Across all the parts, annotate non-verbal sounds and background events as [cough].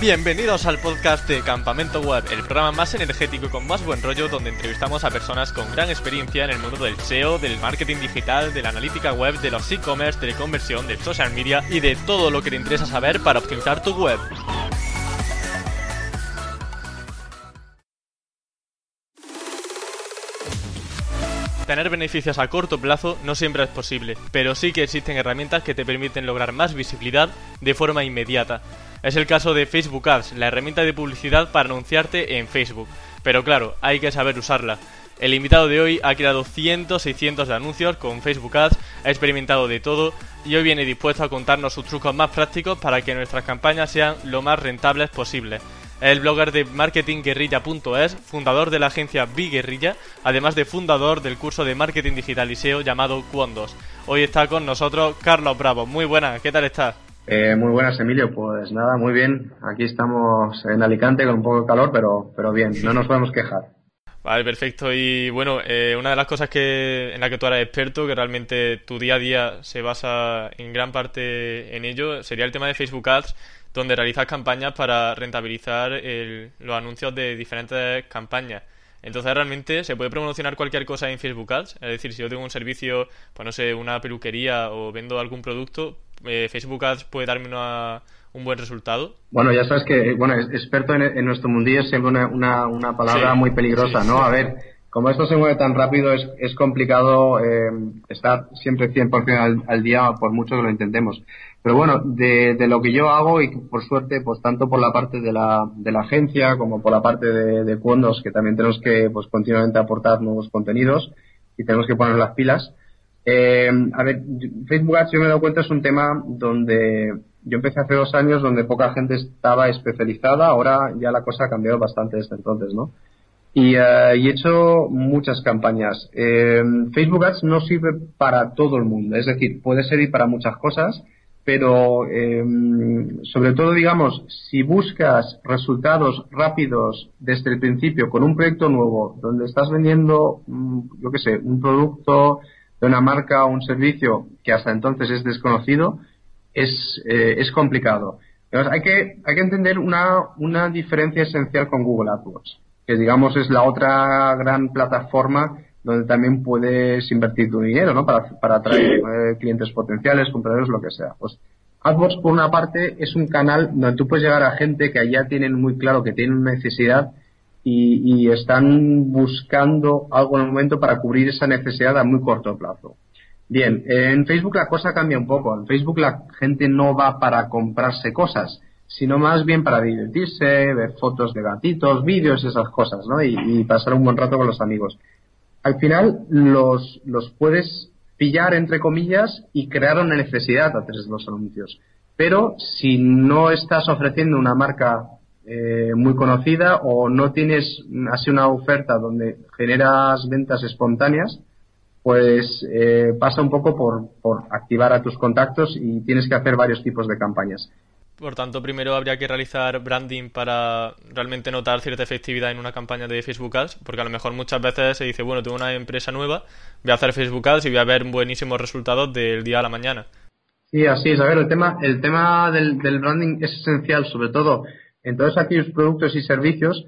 Bienvenidos al podcast de Campamento Web, el programa más energético y con más buen rollo donde entrevistamos a personas con gran experiencia en el mundo del SEO, del marketing digital, de la analítica web, de los e-commerce, de la conversión, del social media y de todo lo que te interesa saber para optimizar tu web. Tener beneficios a corto plazo no siempre es posible, pero sí que existen herramientas que te permiten lograr más visibilidad de forma inmediata. Es el caso de Facebook Ads, la herramienta de publicidad para anunciarte en Facebook. Pero claro, hay que saber usarla. El invitado de hoy ha creado cientos y cientos de anuncios con Facebook Ads, ha experimentado de todo y hoy viene dispuesto a contarnos sus trucos más prácticos para que nuestras campañas sean lo más rentables posible. El blogger de marketingguerrilla.es, fundador de la agencia Biguerrilla, además de fundador del curso de marketing digital y SEO llamado Cuondos. Hoy está con nosotros Carlos Bravo. Muy buenas, ¿qué tal estás? Eh, muy buenas, Emilio. Pues nada, muy bien. Aquí estamos en Alicante con un poco de calor, pero, pero bien, no nos podemos quejar. Vale, perfecto. Y bueno, eh, una de las cosas que, en la que tú eres experto, que realmente tu día a día se basa en gran parte en ello, sería el tema de Facebook Ads, donde realizas campañas para rentabilizar los anuncios de diferentes campañas. Entonces realmente se puede promocionar cualquier cosa en Facebook Ads. Es decir, si yo tengo un servicio, pues no sé, una peluquería o vendo algún producto, eh, Facebook Ads puede darme un buen resultado. Bueno, ya sabes que, bueno, experto en, nuestro mundillo es siempre una, una, palabra muy peligrosa, ¿no? A ver, como esto se mueve tan rápido, es, es complicado eh, estar siempre 100% al, al día, por mucho que lo intentemos. Pero bueno, de, de, lo que yo hago y por suerte, pues tanto por la parte de la, de la agencia como por la parte de, de que también tenemos que pues continuamente aportar nuevos contenidos y tenemos que poner las pilas. Eh, a ver, Facebook Ads yo me he dado cuenta es un tema donde yo empecé hace dos años donde poca gente estaba especializada, ahora ya la cosa ha cambiado bastante desde entonces, ¿no? Y, eh, y he hecho muchas campañas. Eh, Facebook Ads no sirve para todo el mundo, es decir, puede servir para muchas cosas, pero eh, sobre todo, digamos, si buscas resultados rápidos desde el principio con un proyecto nuevo, donde estás vendiendo, mm, yo qué sé, un producto de una marca o un servicio que hasta entonces es desconocido, es, eh, es complicado. hay que, hay que entender una, una diferencia esencial con Google AdWords, que digamos es la otra gran plataforma donde también puedes invertir tu dinero, ¿no? Para, para atraer eh, clientes potenciales, compradores, lo que sea. Pues AdWords, por una parte, es un canal donde tú puedes llegar a gente que allá tienen muy claro que tienen una necesidad y, están buscando algo en el momento para cubrir esa necesidad a muy corto plazo. Bien, en Facebook la cosa cambia un poco. En Facebook la gente no va para comprarse cosas, sino más bien para divertirse, ver fotos de gatitos, vídeos, esas cosas, ¿no? Y, y pasar un buen rato con los amigos al final los, los puedes pillar, entre comillas, y crear una necesidad a través de los anuncios. Pero si no estás ofreciendo una marca eh, muy conocida o no tienes así una oferta donde generas ventas espontáneas, pues eh, pasa un poco por, por activar a tus contactos y tienes que hacer varios tipos de campañas. Por tanto, primero habría que realizar branding para realmente notar cierta efectividad en una campaña de Facebook Ads, porque a lo mejor muchas veces se dice, bueno, tengo una empresa nueva, voy a hacer Facebook Ads y voy a ver buenísimos resultados del día a la mañana. Sí, así es. A ver, el tema, el tema del, branding es esencial, sobre todo en todos aquellos productos y servicios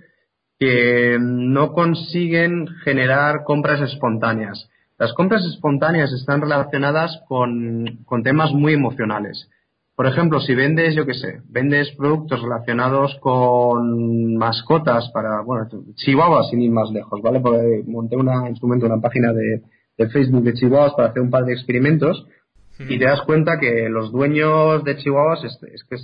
que no consiguen generar compras espontáneas. Las compras espontáneas están relacionadas con, con temas muy emocionales. Por ejemplo, si vendes, yo qué sé, vendes productos relacionados con mascotas para, bueno, chihuahuas sin ir más lejos, ¿vale? Porque monté una, en su momento una página de, Facebook de chihuahuas para hacer un par de experimentos y te das cuenta que los dueños de chihuahuas es, que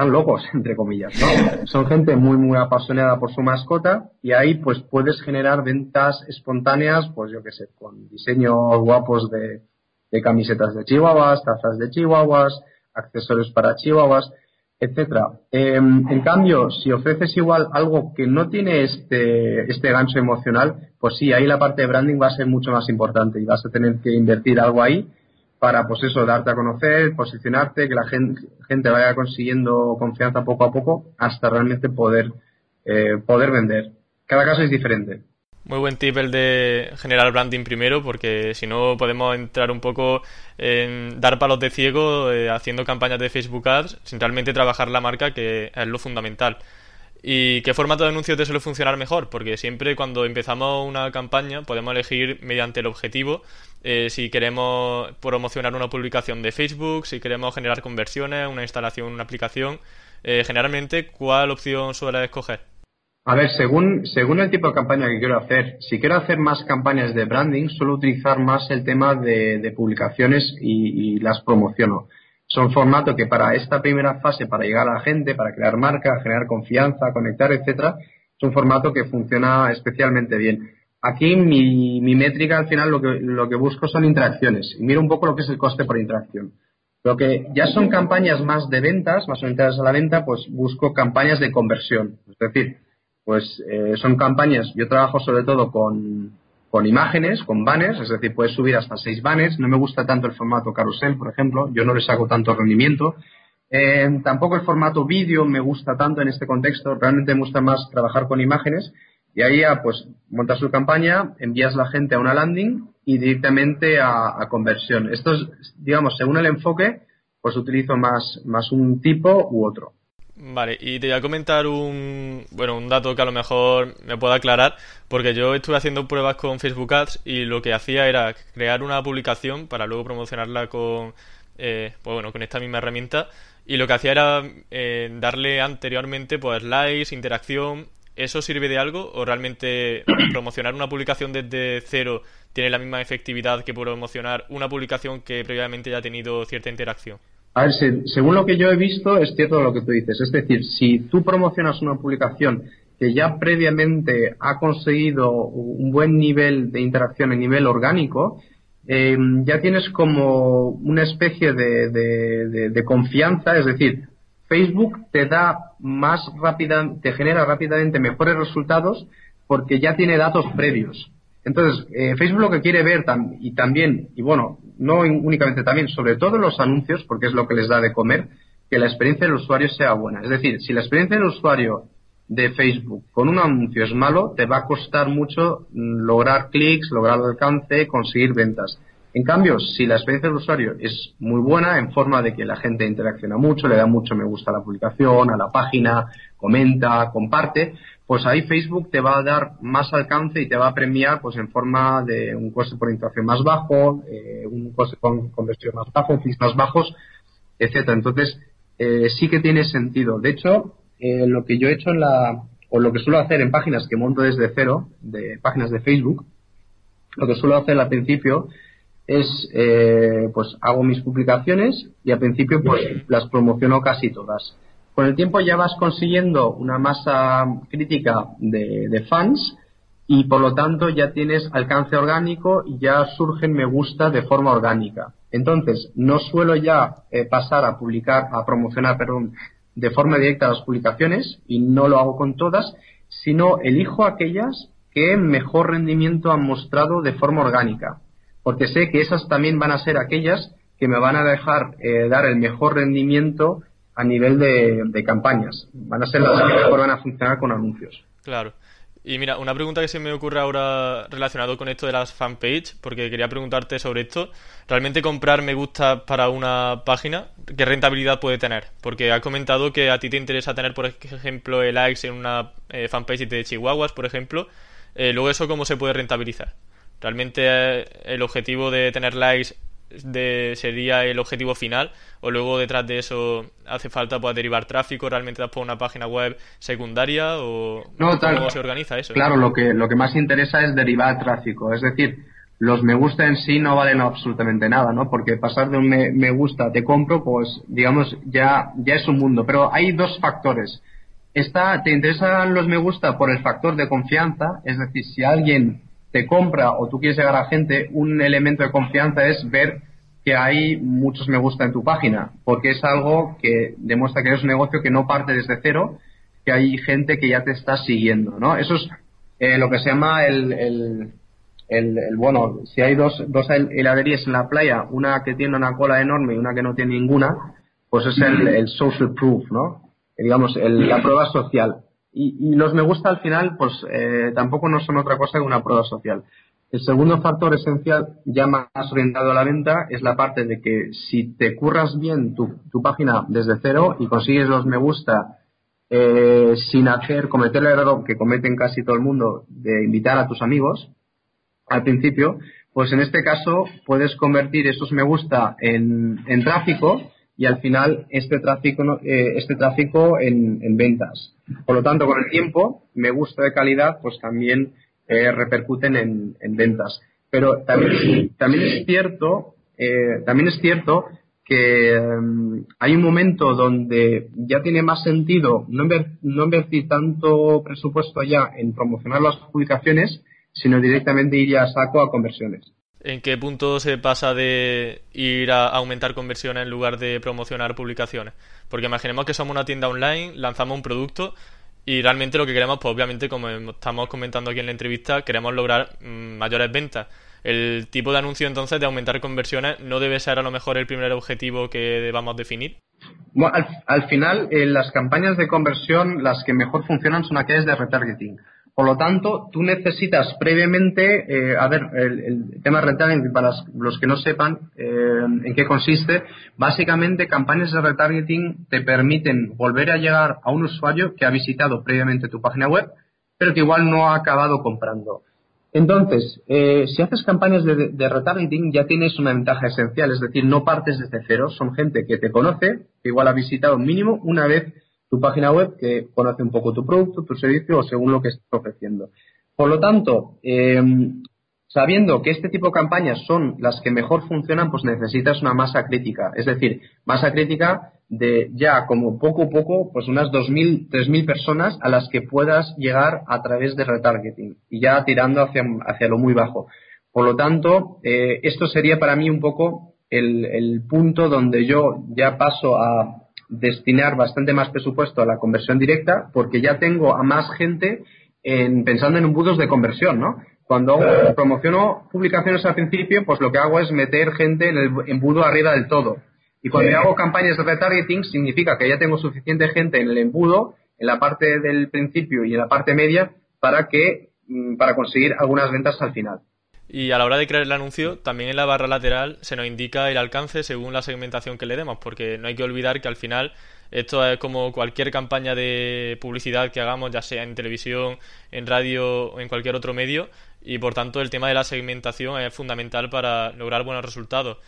están locos, [laughs] entre comillas, ¿no? Son gente muy, muy apasionada por su mascota y ahí pues puedes generar ventas espontáneas, pues yo qué sé, con diseños guapos de, camisetas de chihuahuas, tazas de chihuahuas, accesorios para chihuahuas, etcétera. Em, en cambio, si ofreces igual algo que no tiene este, este gancho emocional, pues sí, ahí la parte de branding va a ser mucho más importante y vas a tener que invertir algo ahí para, pues eso, darte a conocer, posicionarte, que la gente, gente vaya consiguiendo confianza poco a poco hasta realmente poder, eh, poder vender. Cada caso es diferente. Muy buen tip el de generar branding primero, porque si no podemos entrar un poco en dar palos de ciego eh, haciendo campañas de Facebook Ads sin realmente trabajar la marca, que es lo fundamental. ¿Y qué formato de anuncio te suele funcionar mejor? Porque siempre cuando empezamos una campaña podemos elegir mediante el objetivo eh, si queremos promocionar una publicación de Facebook, si queremos generar conversiones, una instalación, una aplicación. Eh, generalmente, ¿cuál opción suele escoger? A ver, según, según el tipo de campaña que quiero hacer, si quiero hacer más campañas de branding, suelo utilizar más el tema de, publicaciones y, y las promociono son formatos que para esta primera fase, para llegar a la gente, para crear marca, generar confianza, conectar, etcétera, es un formato que funciona especialmente bien. Aquí mi, mi métrica al final lo que, lo que busco son interacciones y miro un poco lo que es el coste por interacción. Lo que ya son campañas más de ventas, más orientadas a la venta, pues busco campañas de conversión. Es decir, pues eh, son campañas, yo trabajo sobre todo con, con imágenes, con banners, es decir, puedes subir hasta seis banners. No me gusta tanto el formato carrusel, por ejemplo, yo no les hago tanto rendimiento. Eh, tampoco el formato vídeo me gusta tanto en este contexto, realmente me gusta más trabajar con imágenes. Y ahí ya, pues, montas tu campaña, envías la gente a una landing y directamente a, a conversión. Esto es, digamos, según el enfoque, pues utilizo más, más un tipo u otro. Vale, y te voy a comentar un, bueno, un dato que a lo mejor me pueda aclarar, porque yo estuve haciendo pruebas con Facebook Ads y lo que hacía era crear una publicación para luego promocionarla con, eh, pues bueno, con esta misma herramienta y lo que hacía era eh, darle anteriormente pues likes, interacción. ¿Eso sirve de algo o realmente [clears throat] promocionar una publicación desde cero tiene la misma efectividad que promocionar una publicación que previamente ya ha tenido cierta interacción? A ver, según lo que yo he visto, es cierto lo que tú dices. Es decir, si tú promocionas una publicación que ya previamente ha conseguido un buen nivel de interacción a nivel orgánico, eh, ya tienes como una especie de, de, confianza, es decir, Facebook te da más rápida, te genera rápidamente mejores resultados porque ya tiene datos previos. Entonces, eh, Facebook lo que quiere ver y también, y bueno, no únicamente también, sobre todo los anuncios, porque es lo que les da de comer, que la experiencia del usuario sea buena. Es decir, si la experiencia del usuario de Facebook con un anuncio es malo, te va a costar mucho mm, lograr clics, lograr alcance, conseguir ventas. En cambio, si la experiencia del usuario es muy buena, en forma de que la gente interacciona mucho, le da mucho me gusta a la publicación, a la página, comenta, comparte, pues ahí Facebook te va a dar más alcance y te va a premiar pues en forma de un coste por interacción más bajo, eh, un coste con conversión más bajo, clics más bajos, etcétera. Entonces, eh, sí que tiene sentido. De hecho, eh, lo que yo he hecho en la, o lo que suelo hacer en páginas que monto desde cero, de páginas de Facebook, lo que suelo hacer al principio es, pues hago mis publicaciones y al principio pues las promociono casi todas con el tiempo ya vas consiguiendo una masa crítica de, fans y por lo tanto ya tienes alcance orgánico y ya surgen me gusta de forma orgánica. Entonces, no suelo ya eh, pasar a publicar, a promocionar, perdón, de forma directa las publicaciones y no lo hago con todas, sino elijo aquellas que mejor rendimiento han mostrado de forma orgánica, porque sé que esas también van a ser aquellas que me van a dejar eh, dar el mejor rendimiento a nivel de, campañas. Van a ser las que mejor van a funcionar con anuncios. Claro. Y mira, una pregunta que se me ocurre ahora relacionado con esto de las fanpage, porque quería preguntarte sobre esto. ¿Realmente comprar me gusta para una página, qué rentabilidad puede tener? Porque has comentado que a ti te interesa tener, por ejemplo, el likes en una eh, fanpage de Chihuahuas, por ejemplo. Eh, luego, ¿eso cómo se puede rentabilizar? ¿Realmente eh, el objetivo de tener likes de, sería el objetivo final o luego detrás de eso hace falta pues, derivar tráfico realmente das por una página web secundaria o cómo se organiza eso claro lo que lo que más interesa es derivar tráfico es decir los me gusta en sí no valen absolutamente nada no porque pasar de un me, gusta te compro pues digamos ya ya es un mundo. Pero hay dos factores. Está, te interesan los me gusta por el factor de confianza es decir si alguien te compra o tú quieres llegar a gente, un elemento de confianza es ver que hay muchos me gusta en tu página, porque es algo que demuestra que eres un negocio que no parte desde cero, que hay gente que ya te está siguiendo, ¿no? Eso es eh, lo que se llama el, el, el, bueno, si hay dos, dos heladerías en la playa, una que tiene una cola enorme y una que no tiene ninguna, pues es el, social proof, ¿no? digamos, la prueba social. Y, los me gusta al final, pues eh, tampoco no son otra cosa que una prueba social. El segundo factor esencial, ya más orientado a la venta, es la parte de que si te curras bien tu, página desde cero y consigues los me gusta eh, sin hacer, cometer el error que cometen casi todo el mundo de invitar a tus amigos al principio, pues en este caso puedes convertir esos me gusta en, tráfico y al final este tráfico, eh, este tráfico en, en, ventas. Por lo tanto, con el tiempo, me gusta de calidad, pues también eh, repercuten en, ventas. Pero también, es cierto, eh, también es cierto que mm, hay un momento donde ya tiene más sentido no, no invertir tanto presupuesto ya en promocionar las publicaciones, sino directamente ir ya a saco a conversiones. ¿En qué punto se pasa de ir a aumentar conversiones en lugar de promocionar publicaciones? Porque imaginemos que somos una tienda online, lanzamos un producto y realmente lo que queremos, pues obviamente, como estamos comentando aquí en la entrevista, queremos lograr mm, mayores ventas. El tipo de anuncio entonces de aumentar conversiones no debe ser a lo mejor el primer objetivo que debamos definir. Al, final, eh, las campañas de conversión, las que mejor funcionan son aquellas de retargeting. Por lo tanto, tú necesitas previamente, eh, a ver, el, tema de retargeting, para los que no sepan eh, en qué consiste, básicamente campañas de retargeting te permiten volver a llegar a un usuario que ha visitado previamente tu página web, pero que igual no ha acabado comprando. Entonces, eh, si haces campañas de, de, retargeting ya tienes una ventaja esencial, es decir, no partes desde cero, son gente que te conoce, que igual ha visitado mínimo una vez tu página web que conoce un poco tu producto, tu servicio o según lo que estés ofreciendo. Por lo tanto, eh, sabiendo que este tipo de campañas son las que mejor funcionan, pues necesitas una masa crítica. Es decir, masa crítica de ya como poco a poco, pues unas 2.000, 3.000 personas a las que puedas llegar a través de retargeting y ya tirando hacia, hacia lo muy bajo. Por lo tanto, eh, esto sería para mí un poco el, el punto donde yo ya paso a, destinar bastante más presupuesto a la conversión directa porque ya tengo a más gente en, pensando en embudos de conversión, ¿no? Cuando promociono publicaciones al principio, pues lo que hago es meter gente en el embudo arriba del todo. Y cuando hago campañas de retargeting, significa que ya tengo suficiente gente en el embudo, en la parte del principio y en la parte media, para que, mm, para conseguir algunas ventas al final. Y a la hora de crear el anuncio, también en la barra lateral se nos indica el alcance según la segmentación que le demos, porque no hay que olvidar que al final esto es como cualquier campaña de publicidad que hagamos, ya sea en televisión, en radio o en cualquier otro medio, y por tanto el tema de la segmentación es fundamental para lograr buenos resultados.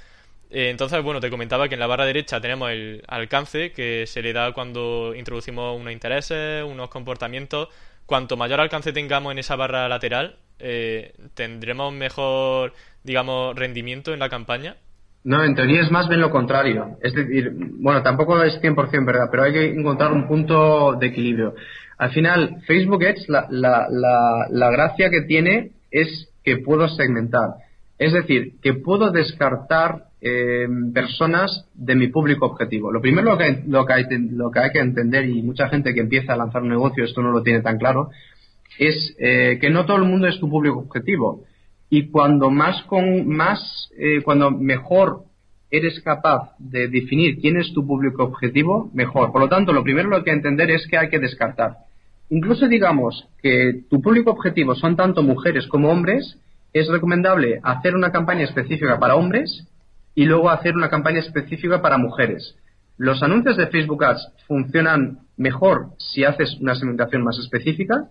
Eh, entonces, bueno, te comentaba que en la barra derecha tenemos el alcance que se le da cuando introducimos unos intereses, unos comportamientos. Cuanto mayor alcance tengamos en esa barra lateral, eh, ¿tendremos mejor, digamos, rendimiento en la campaña? No, en teoría es más bien lo contrario. Es decir, bueno, tampoco es 100% verdad, pero hay que encontrar un punto de equilibrio. Al final, Facebook Ads, la, la, la, gracia que tiene es que puedo segmentar. Es decir, que puedo descartar eh, personas de mi público objetivo. Lo primero lo que, lo que hay que entender, y mucha gente que empieza a lanzar un negocio esto no lo tiene tan claro, es eh, que no todo el mundo es tu público objetivo. Y cuando más con más, eh, cuando mejor eres capaz de definir quién es tu público objetivo, mejor. Por lo tanto, lo primero lo que hay que entender es que hay que descartar. Incluso digamos que tu público objetivo son tanto mujeres como hombres, es recomendable hacer una campaña específica para hombres y luego hacer una campaña específica para mujeres. Los anuncios de Facebook Ads funcionan mejor si haces una segmentación más específica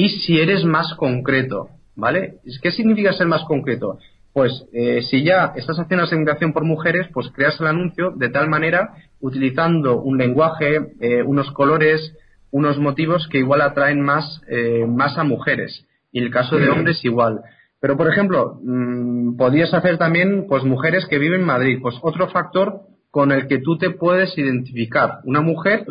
y si eres más concreto, ¿vale? ¿Qué significa ser más concreto? Pues eh, si ya estás haciendo una segmentación por mujeres, pues creas el anuncio de tal manera, utilizando un lenguaje, eh, unos colores, unos motivos que igual atraen más, eh, más a mujeres. Y el caso de hombres igual. Pero, por ejemplo, mmm, podrías hacer también, pues, mujeres que viven en Madrid. Pues otro factor con el que tú te puedes identificar. Una mujer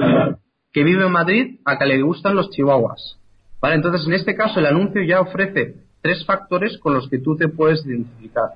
que vive en Madrid a que le gustan los chihuahuas. Vale, entonces en este caso el anuncio ya ofrece tres factores con los que tú te puedes identificar.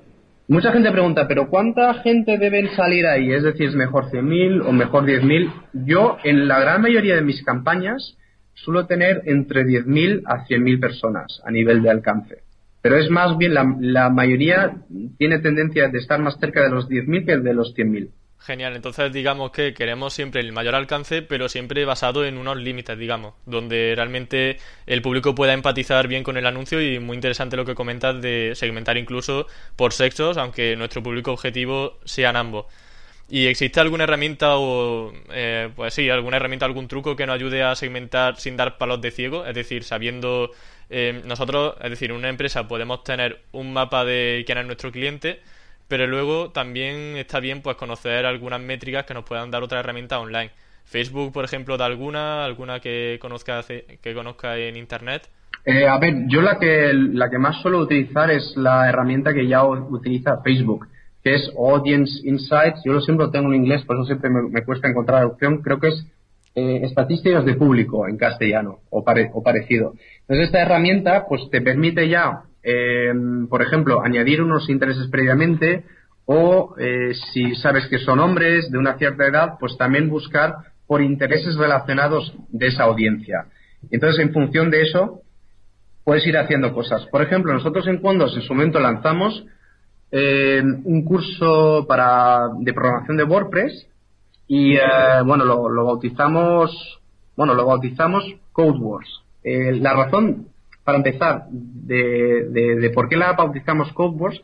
Mucha gente pregunta, ¿pero cuánta gente deben salir ahí? Es decir, ¿es mejor 100.000 o mejor 10.000? Yo, en la gran mayoría de mis campañas, suelo tener entre 10.000 a 100.000 personas a nivel de alcance. Pero es más bien, la, la mayoría tiene tendencia de estar más cerca de los 10.000 que de los 100.000. Genial, entonces digamos que queremos siempre el mayor alcance, pero siempre basado en unos límites, digamos, donde realmente el público pueda empatizar bien con el anuncio y muy interesante lo que comentas de segmentar incluso por sexos, aunque nuestro público objetivo sean ambos. ¿Y existe alguna herramienta o, eh, pues sí, alguna herramienta, algún truco que nos ayude a segmentar sin dar palos de ciego? Es decir, sabiendo eh, nosotros, es decir, una empresa podemos tener un mapa de quién es nuestro cliente, pero luego también está bien pues conocer algunas métricas que nos puedan dar otra herramienta online. Facebook, por ejemplo, da alguna, alguna que conozca que conozca en internet. Eh, a ver, yo la que la que más suelo utilizar es la herramienta que ya utiliza Facebook, que es Audience Insights. Yo lo siempre lo tengo en inglés, por eso siempre me, cuesta encontrar la opción. Creo que es eh, estadísticas de público en castellano o, o parecido. Entonces esta herramienta pues te permite ya eh, por ejemplo, añadir unos intereses previamente o eh, si sabes que son hombres de una cierta edad, pues también buscar por intereses relacionados de esa audiencia. Entonces, en función de eso, puedes ir haciendo cosas. Por ejemplo, nosotros en Condos en su momento lanzamos eh, un curso para, de programación de WordPress y, bueno, lo, bautizamos, bueno, lo bautizamos Code Wars. la razón para empezar, de, por qué la bautizamos Code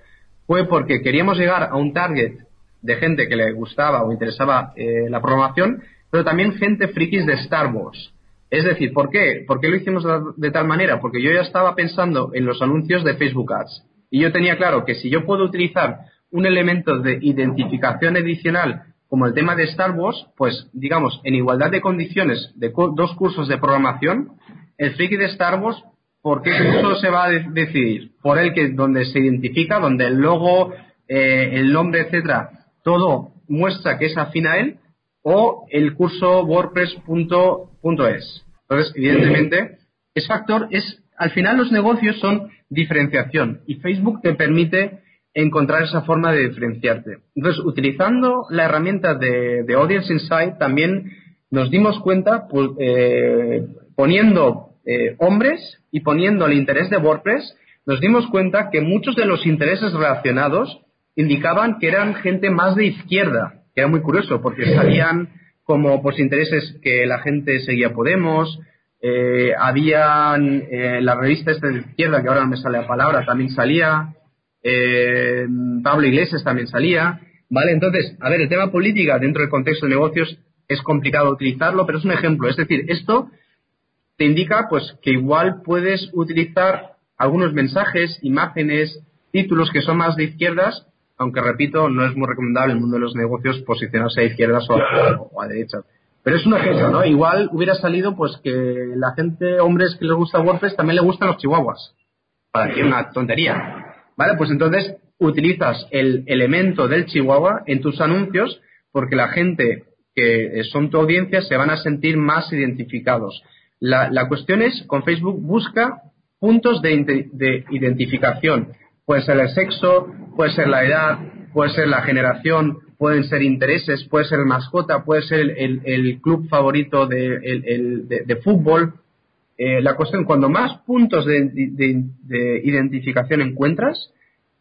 fue porque queríamos llegar a un target de gente que le gustaba o interesaba eh, la programación, pero también gente frikis de Star Wars. Es decir, ¿por qué? ¿Por qué lo hicimos de, tal manera? Porque yo ya estaba pensando en los anuncios de Facebook Ads. Y yo tenía claro que si yo puedo utilizar un elemento de identificación adicional como el tema de Star Wars, pues digamos, en igualdad de condiciones de dos cursos de programación, el friki de Star Wars ¿Por qué curso se va a decidir? Por el que donde se identifica, donde el logo, eh, el nombre, etcétera, todo muestra que es afín a él, o el curso WordPress.es. Entonces, evidentemente, ese factor es, al final los negocios son diferenciación y Facebook te permite encontrar esa forma de diferenciarte. Entonces, utilizando la herramienta de, Audience Insight, también nos dimos cuenta, pues, eh, poniendo eh, hombres y poniendo el interés de WordPress, nos dimos cuenta que muchos de los intereses relacionados indicaban que eran gente más de izquierda, que era muy curioso porque salían como pues intereses que la gente seguía Podemos, eh, habían eh, la revista esta de izquierda, que ahora no me sale la palabra, también salía, eh, Pablo Iglesias también salía, ¿vale? Entonces, a ver, el tema política dentro del contexto de negocios es complicado utilizarlo, pero es un ejemplo. Es decir, esto te indica pues que igual puedes utilizar algunos mensajes, imágenes, títulos que son más de izquierdas, aunque repito, no es muy recomendable en el mundo de los negocios posicionarse a izquierdas o a, o derechas. Pero es un ejemplo, ¿no? Igual hubiera salido pues que la gente, hombres que les gusta WordPress, también le gustan los chihuahuas. Para decir una tontería. ¿Vale? Pues entonces utilizas el elemento del chihuahua en tus anuncios porque la gente que son tu audiencia se van a sentir más identificados. La, la cuestión es, con Facebook busca puntos de, de, identificación. Puede ser el sexo, puede ser la edad, puede ser la generación, pueden ser intereses, puede ser mascota, puede ser el, club favorito de, el, de, fútbol. Eh, la cuestión, cuando más puntos de, identificación encuentras,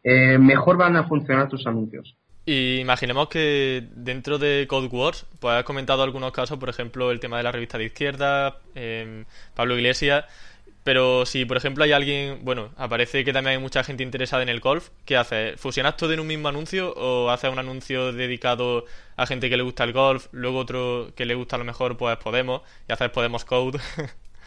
eh, mejor van a funcionar tus anuncios. Y imaginemos que dentro de Code Wars, pues has comentado algunos casos, por ejemplo, el tema de la revista de izquierda, em, Pablo Iglesias, pero si, por ejemplo, hay alguien, bueno, aparece que también hay mucha gente interesada en el golf, ¿qué haces? ¿Fusionas todo en un mismo anuncio o haces un anuncio dedicado a gente que le gusta el golf, luego otro que le gusta a lo mejor, pues Podemos, y haces Podemos Code?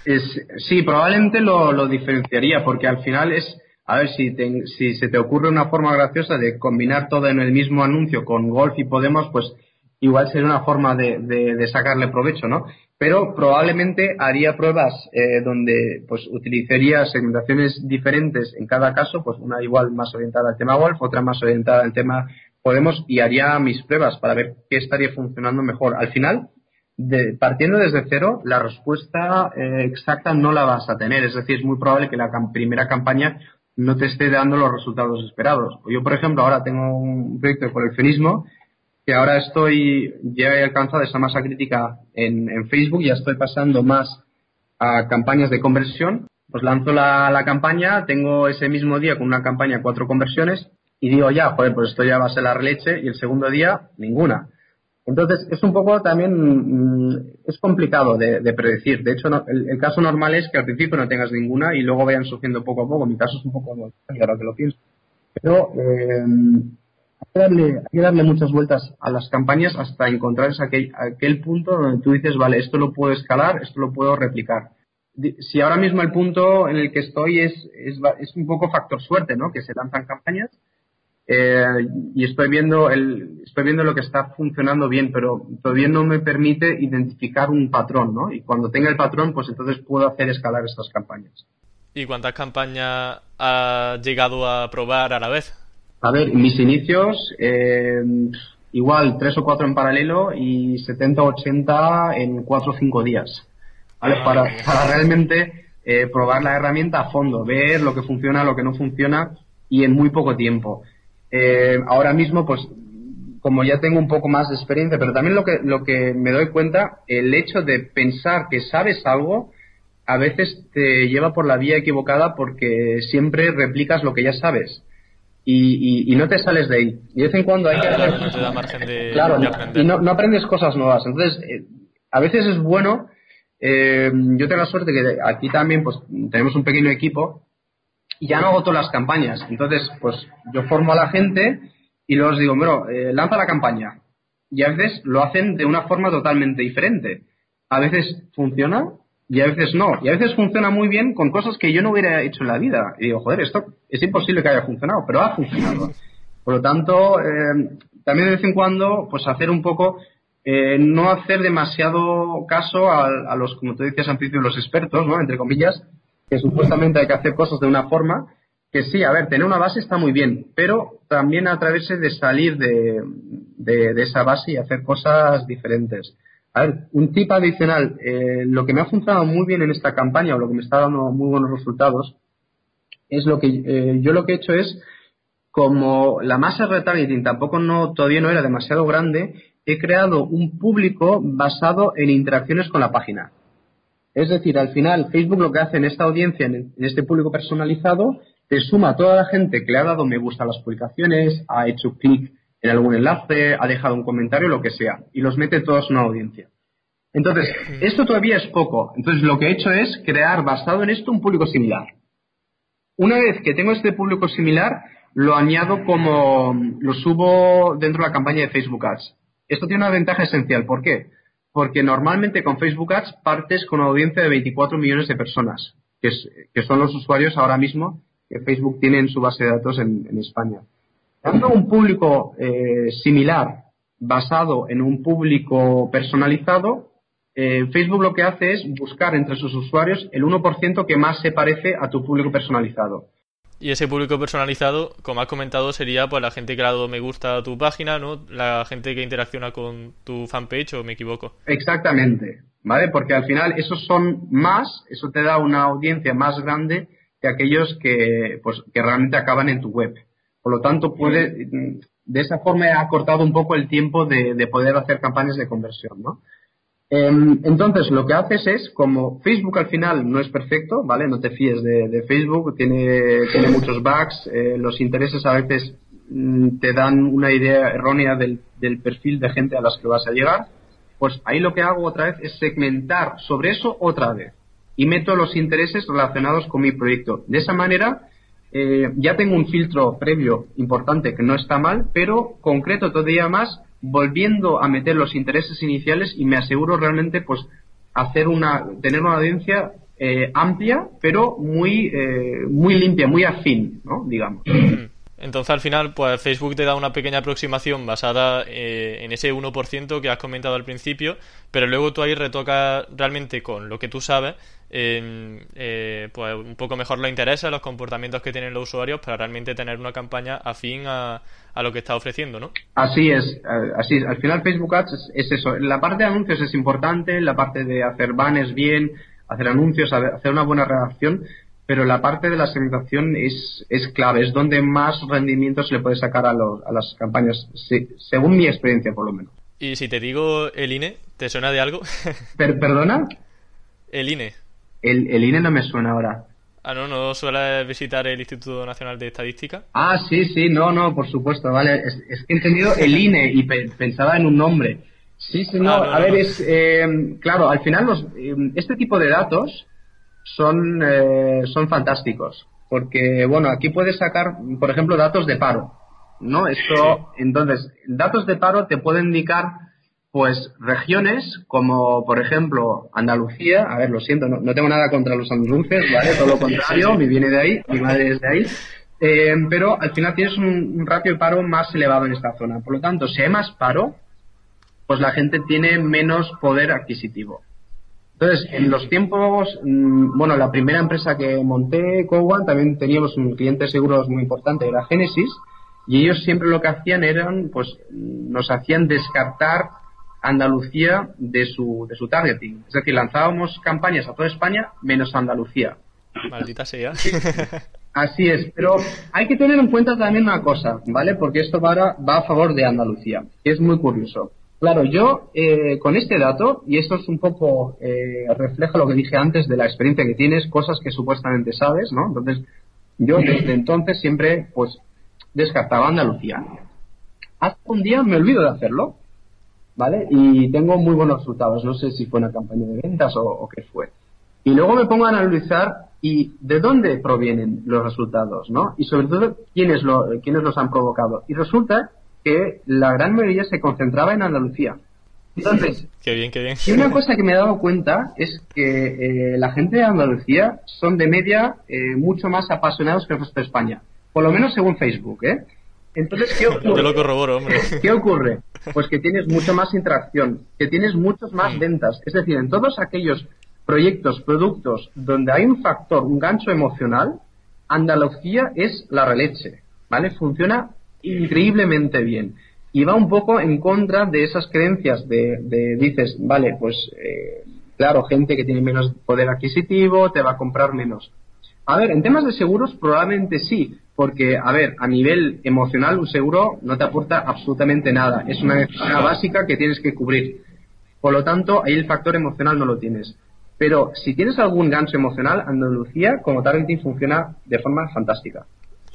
[laughs] sí, probablemente lo, lo diferenciaría, porque al final es a ver si, si se te ocurre una forma graciosa de combinar todo en el mismo anuncio con Golf y Podemos, pues igual sería una forma de, de, sacarle provecho, ¿no? Pero probablemente haría pruebas eh, donde pues utilizaría segmentaciones diferentes en cada caso, pues una igual más orientada al tema Golf, otra más orientada al tema Podemos y haría mis pruebas para ver qué estaría funcionando mejor. Al final, de, partiendo desde cero, la respuesta eh, exacta no la vas a tener. Es decir, es muy probable que la primera campaña no te esté dando los resultados esperados. Yo, por ejemplo, ahora tengo un proyecto de coleccionismo que ahora estoy, ya he alcanzado esa masa crítica en, en Facebook, ya estoy pasando más a campañas de conversión. Pues lanzo la, la campaña, tengo ese mismo día con una campaña cuatro conversiones y digo ya, joder, pues esto ya va a ser la leche y el segundo día ninguna. Entonces, es un poco también, mm, es complicado de, predecir. De hecho, el, caso normal es que al principio no tengas ninguna y luego vayan surgiendo poco a poco. Mi caso es un poco ahora que lo pienso. Pero eh, hay, que darle, hay que darle muchas vueltas a las campañas hasta encontrar aquel, aquel punto donde tú dices, vale, esto lo puedo escalar, esto lo puedo replicar. Si ahora mismo el punto en el que estoy es, es, es un poco factor suerte, ¿no? Que se lanzan campañas eh, y estoy viendo el, estoy viendo lo que está funcionando bien, pero todavía no me permite identificar un patrón, ¿no? Y cuando tenga el patrón, pues entonces puedo hacer escalar estas campañas. ¿Y cuántas campañas has llegado a probar a la vez? A ver, mis inicios, eh, igual tres o cuatro en paralelo y 70 o 80 en cuatro o cinco días. ¿Vale? Ah, para, para, realmente eh, probar la herramienta a fondo, ver lo que funciona, lo que no funciona y en muy poco tiempo. Eh, ahora mismo, pues, como ya tengo un poco más de experiencia, pero también lo que, lo que me doy cuenta, el hecho de pensar que sabes algo, a veces te lleva por la vía equivocada porque siempre replicas lo que ya sabes. Y, no te sales de ahí. Y de vez en cuando hay que hacer... claro, y no, aprendes cosas nuevas. Entonces, eh, a veces es bueno. Eh, yo tengo la suerte que aquí también pues tenemos un pequeño equipo y ya no hago todas las campañas. Entonces, pues yo formo a la gente y luego digo, bueno, eh, lanza la campaña. Y a veces lo hacen de una forma totalmente diferente. A veces funciona y a veces no. Y a veces funciona muy bien con cosas que yo no hubiera hecho en la vida. Y digo, joder, esto es imposible que haya funcionado, pero ha funcionado. Por lo tanto, eh, también de vez en cuando, pues hacer un poco, eh, no hacer demasiado caso a, a, los, como tú decías al principio, los expertos, ¿no? Entre comillas, que supuestamente hay que hacer cosas de una forma, que sí, a ver, tener una base está muy bien, pero también atreverse de salir de, de, esa base y hacer cosas diferentes. A ver, un tip adicional, eh, lo que me ha funcionado muy bien en esta campaña o lo que me está dando muy buenos resultados es lo que eh, yo lo que he hecho es como la masa retargeting tampoco no todavía no era demasiado grande, he creado un público basado en interacciones con la página. Es decir, al final Facebook lo que hace en esta audiencia, en, este público personalizado, te suma a toda la gente que le ha dado me gusta a las publicaciones, ha hecho clic en algún enlace, ha dejado un comentario, lo que sea, y los mete todos en una audiencia. Entonces, esto todavía es poco. Entonces, lo que he hecho es crear, basado en esto, un público similar. Una vez que tengo este público similar, lo añado como, lo subo dentro de la campaña de Facebook Ads. Esto tiene una ventaja esencial. ¿Por qué? Porque normalmente con Facebook Ads partes con una audiencia de 24 millones de personas, que, son los usuarios ahora mismo que Facebook tiene en su base de datos en, España. Dando un público eh, similar, basado en un público personalizado, eh, Facebook lo que hace es buscar entre sus usuarios el 1% que más se parece a tu público personalizado. Y ese público personalizado, como has comentado, sería pues la gente que ha dado me gusta a tu página, ¿no? La gente que interacciona con tu fanpage, ¿o me equivoco? Exactamente, ¿vale? Porque al final esos son más, eso te da una audiencia más grande que aquellos que, pues, que realmente acaban en tu web. Por lo tanto, puede, de esa forma he acortado un poco el tiempo de, de poder hacer campañas de conversión, ¿no? Em, entonces, lo que haces es, como Facebook al final no es perfecto, ¿vale? No te fíes de, Facebook, tiene, tiene muchos bugs, eh, los intereses a veces mm, te dan una idea errónea del, perfil de gente a las que vas a llegar. Pues ahí lo que hago otra vez es segmentar sobre eso otra vez y meto los intereses relacionados con mi proyecto. De esa manera, eh, ya tengo un filtro previo importante que no está mal, pero concreto todavía más volviendo a meter los intereses iniciales y me aseguro realmente pues hacer una tener una audiencia eh, amplia pero muy eh, muy limpia muy afín no digamos entonces al final pues Facebook te da una pequeña aproximación basada eh, en ese 1% que has comentado al principio, pero luego tú ahí retocas realmente con lo que tú sabes, eh, pues un poco mejor los intereses, los comportamientos que tienen los usuarios para realmente tener una campaña afín a, a lo que está ofreciendo, ¿no? Así es, así es. Al final Facebook Ads es, eso. La parte de anuncios es importante, la parte de hacer banners bien, hacer anuncios, hacer una buena redacción, pero la parte de la segmentación es, es clave, es donde más rendimiento se le puede sacar a, a las campañas, según mi experiencia por lo menos. Y si te digo el INE, ¿te suena de algo? [laughs] ¿Perdona? El INE. El, el INE no me suena ahora. Ah, no, ¿no suele visitar el Instituto Nacional de Estadística? Ah, sí, sí, no, no, por supuesto, vale. Es, que he entendido el INE y pensaba en un nombre. Sí, sí, no, ah, a ver, es, eh, claro, al final los, eh, este tipo de datos son, eh, son fantásticos, porque, bueno, aquí puedes sacar, por ejemplo, datos de paro, ¿no? Esto, entonces, datos de paro te pueden indicar, pues, regiones como, por ejemplo, Andalucía, a ver, lo siento, no, tengo nada contra los andaluces, ¿vale? Todo lo [laughs] contrario, mi viene de ahí, mi madre es de ahí, pero al final tienes un, un ratio de paro más elevado en esta zona. Por lo tanto, si hay más paro, pues la gente tiene menos poder adquisitivo. Entonces, en los tiempos, mm, bueno, la primera empresa que monté, Cowan, también teníamos un cliente de seguros muy importante, era Genesis, y ellos siempre lo que hacían eran, pues, nos hacían descartar Andalucía de su, de su targeting. Es decir, lanzábamos campañas a toda España menos Andalucía. Maldita sea. [laughs] Así es, pero hay que tener en cuenta también una cosa, ¿vale? Porque esto va va a favor de Andalucía, que es muy curioso. Claro, yo eh, con este dato, y esto es un poco eh, refleja lo que dije antes de la experiencia que tienes, cosas que supuestamente sabes, ¿no? Entonces, yo desde entonces siempre, pues, descartaba Andalucía. Hasta un día me olvido de hacerlo, ¿vale? Y tengo muy buenos resultados. No sé si fue una campaña de ventas o, qué fue. Y luego me pongo a analizar y de dónde provienen los resultados, ¿no? Y sobre todo, quiénes, lo, quiénes los han provocado. Y resulta que la gran mayoría se concentraba en Andalucía. Entonces, [laughs] qué bien, qué bien. Y una cosa que me he dado cuenta es que eh, la gente de Andalucía son de media eh, mucho más apasionados que el resto de España. Por lo menos según Facebook, ¿eh? Entonces, ¿qué [laughs] ocurre? Yo lo corroboro, hombre. ¿Qué ocurre? Pues que tienes mucho más interacción, que tienes muchos más mm. ventas. Es decir, en todos aquellos proyectos, productos donde hay un factor, un gancho emocional, Andalucía es la releche, ¿vale? Funciona increíblemente bien. Y va un poco en contra de esas creencias de, dices, vale, pues eh, claro, gente que tiene menos poder adquisitivo te va a comprar menos. A ver, en temas de seguros probablemente sí, porque, a ver, a nivel emocional un seguro no te aporta absolutamente nada. Es una necesidad básica que tienes que cubrir. Por lo tanto, ahí el factor emocional no lo tienes. Pero si tienes algún gancho emocional, Andalucía como targeting funciona de forma fantástica.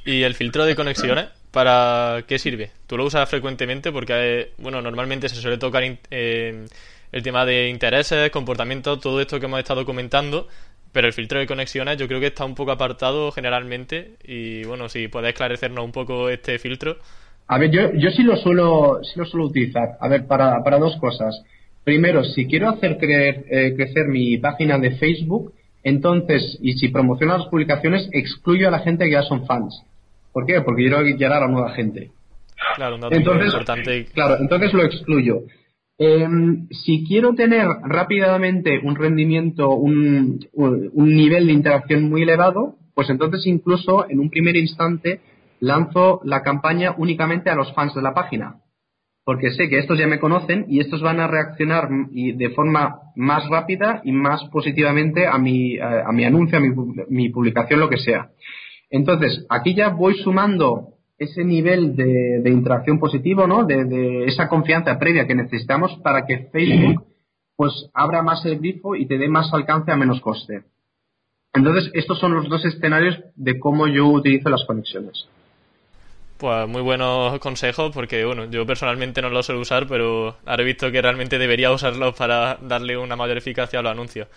¿Y el filtro de conexiones? ¿Para qué sirve? Tú lo usas frecuentemente porque, eh, bueno, normalmente se suele tocar eh, el tema de intereses, comportamiento, todo esto que hemos estado comentando, pero el filtro de conexiones yo creo que está un poco apartado generalmente y, bueno, si puedes esclarecernos un poco este filtro. A ver, yo, yo sí lo suelo, sí lo suelo utilizar. A ver, para, para dos cosas. Primero, si quiero hacer creer, eh, crecer mi página de Facebook, entonces, y si promociono las publicaciones, excluyo a la gente que ya son fans. ¿Por qué? Porque quiero llegar a nueva gente. Claro, un dato entonces, importante. Claro, entonces lo excluyo. Em, si quiero tener rápidamente un rendimiento, un, un, nivel de interacción muy elevado, pues entonces incluso en un primer instante lanzo la campaña únicamente a los fans de la página. Porque sé que estos ya me conocen y estos van a reaccionar de forma más rápida y más positivamente a mi, a, mi anuncio, a mi, mi publicación, lo que sea. Entonces, aquí ya voy sumando ese nivel de, interacción positivo, ¿no? De, esa confianza previa que necesitamos para que Facebook pues abra más el grifo y te dé más alcance a menos coste. Entonces, estos son los dos escenarios de cómo yo utilizo las conexiones. Pues muy buenos consejos porque, bueno, yo personalmente no los suelo usar, pero ahora he visto que realmente debería usarlos para darle una mayor eficacia a los anuncios.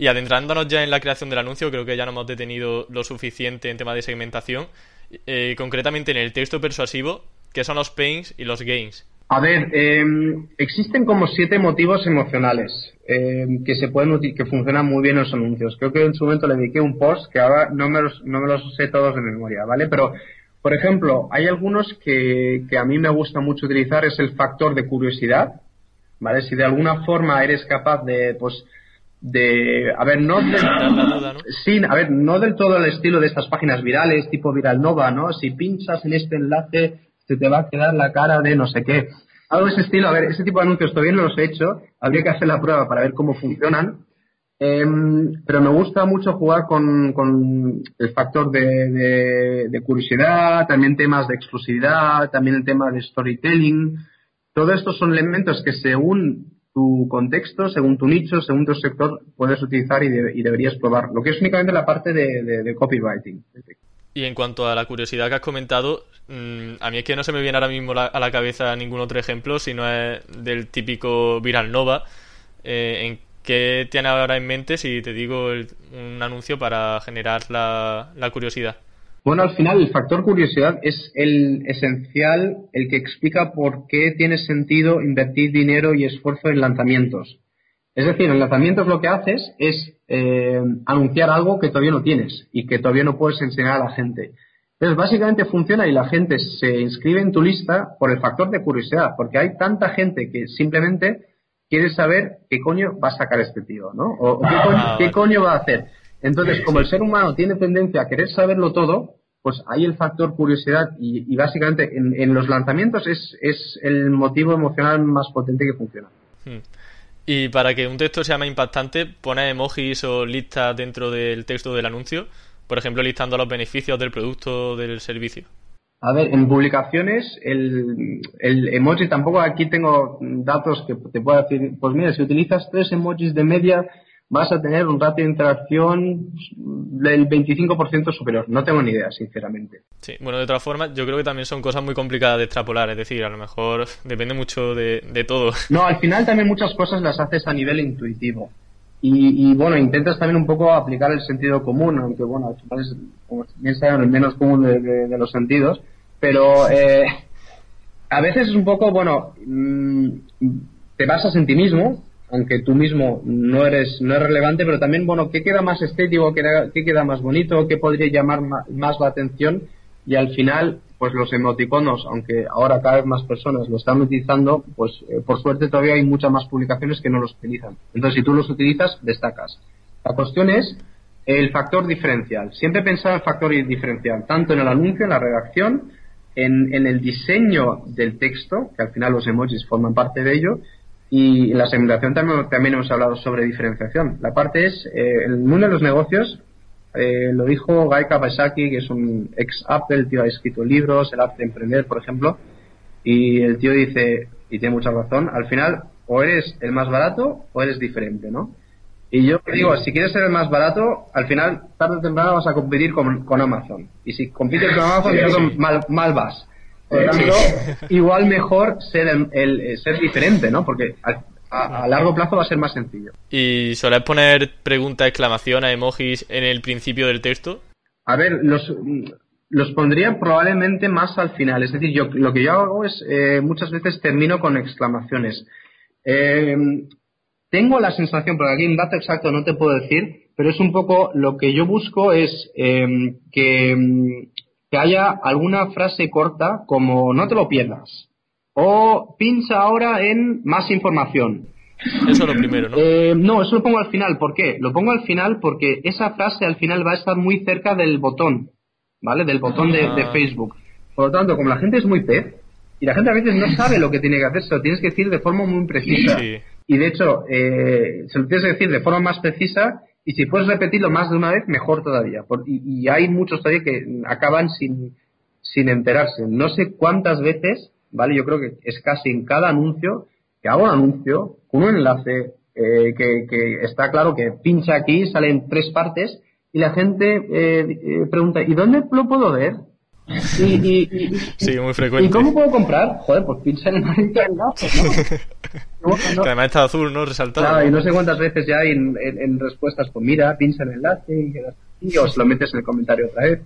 Y adentrándonos ya en la creación del anuncio, creo que ya no hemos detenido lo suficiente en tema de segmentación, eh, concretamente en el texto persuasivo, que son los pains y los gains. A ver, em, existen como siete motivos emocionales em, que se pueden que funcionan muy bien en los anuncios. Creo que en su momento le dediqué un post que ahora no me los, no me los sé todos de memoria, ¿vale? Pero, por ejemplo, hay algunos que, que a mí me gusta mucho utilizar, es el factor de curiosidad, ¿vale? Si de alguna forma eres capaz de, pues, de a ver no del, a ver no del todo el estilo de estas páginas virales tipo Viral Nova no si pinchas en este enlace se te va a quedar la cara de no sé qué. Algo de ese estilo a ver ese tipo de anuncios todavía no los he hecho habría que hacer la prueba para ver cómo funcionan. Em, pero me gusta mucho jugar con, con el factor de, de curiosidad también temas de exclusividad también el tema de storytelling. Todo estos son elementos que según tu contexto, según tu nicho, según tu sector, puedes utilizar y, deberías probar. Lo que es únicamente la parte de, copywriting. Y en cuanto a la curiosidad que has comentado, mm, a mí es que no se me viene ahora mismo a la cabeza ningún otro ejemplo, sino es del típico Viral Nova. Eh, ¿En qué tienes ahora en mente si te digo un anuncio para generar la, la curiosidad? Bueno, al final el factor curiosidad es el esencial, el que explica por qué tiene sentido invertir dinero y esfuerzo en lanzamientos. Es decir, en lanzamientos lo que haces es eh, anunciar algo que todavía no tienes y que todavía no puedes enseñar a la gente. Entonces, básicamente funciona y la gente se inscribe en tu lista por el factor de curiosidad, porque hay tanta gente que simplemente quiere saber qué coño va a sacar este tío, ¿no? O qué coño, ah, va a hacer. Entonces, como el ser humano tiene tendencia a querer saberlo todo, pues hay el factor curiosidad y, básicamente en, los lanzamientos es, es el motivo emocional más potente que funciona. Hmm. Y para que un texto sea más impactante, pone emojis o listas dentro del texto del anuncio, por ejemplo, listando los beneficios del producto o del servicio. A ver, en publicaciones, el, el emoji tampoco aquí tengo datos que te pueda decir, pues mira, si utilizas tres emojis de media, vas a tener un ratio de interacción del 25% superior. No tengo ni idea, sinceramente. Sí, bueno, de otra forma, yo creo que también son cosas muy complicadas de extrapolar, es decir, a lo mejor [laughs] depende mucho de, todo. [laughs] No, al final también muchas cosas las haces a nivel intuitivo. Y, bueno, intentas también un poco aplicar el sentido común, aunque bueno, al final es, como bien saben, el menos común de, los sentidos, pero eh, a veces es un poco, bueno, mm, te basas en ti mismo, aunque tú mismo no eres no es relevante, pero también, bueno, ¿qué queda más estético? ¿Qué, queda más bonito? ¿Qué podría llamar más la atención? Y al final, pues los emoticonos, aunque ahora cada vez más personas lo están utilizando, pues eh, por suerte todavía hay muchas más publicaciones que no los utilizan. Entonces, si tú los utilizas, destacas. La cuestión es el factor diferencial. Siempre pensar en factor diferencial, tanto en el anuncio, en la redacción, en, en el diseño del texto, que al final los emojis forman parte de ello, y en la segmentación también, también hemos hablado sobre diferenciación. La parte es, eh, el mundo de los negocios, eh, lo dijo Guy Kawasaki, que es un ex Apple, el tío ha escrito libros, el arte de emprender, por ejemplo, y el tío dice, y tiene mucha razón, al final o eres el más barato o eres diferente, ¿no? Y yo digo, si quieres ser el más barato, al final, tarde o temprano vas a competir con, con Amazon. Y si compites con Amazon, Mal, mal vas. Por lo tanto, igual mejor ser, el, eh, ser diferente, ¿no? Porque a, largo plazo va a ser más sencillo. ¿Y sueles poner pregunta, exclamación a emojis en el principio del texto? A ver, los, los pondría probablemente más al final. Es decir, yo lo que yo hago es eh, muchas veces termino con exclamaciones. Eh, tengo la sensación, porque aquí un dato exacto no te puedo decir, pero es un poco lo que yo busco es que que haya alguna frase corta como no te lo pierdas o pincha ahora en más información. Eso es lo primero, ¿no? Eh, no, eso lo pongo al final. ¿Por qué? Lo pongo al final porque esa frase al final va a estar muy cerca del botón, ¿vale? Del botón de, ah. Facebook. Por lo tanto, como la gente es muy pez y la gente a veces no sabe lo que tiene que hacer, se lo tienes que decir de forma muy precisa. Y de hecho, eh, se lo tienes que decir de forma más precisa y si puedes repetirlo más de una vez, mejor todavía. y, hay muchos todavía que acaban sin, sin enterarse. No sé cuántas veces, ¿vale? Yo creo que es casi en cada anuncio que hago un anuncio un enlace eh, que, que, está claro que pincha aquí, salen tres partes y la gente eh, eh, pregunta, ¿y dónde lo puedo ver? Y, sí, muy frecuente. ¿Y cómo puedo comprar? Joder, pues pincha en el maldito enlace, ¿no? [laughs] además está azul, ¿no? Resaltado. Claro, y no sé cuántas veces ya hay en, respuestas, pues mira, pincha en el enlace y, os lo metes en el comentario otra vez.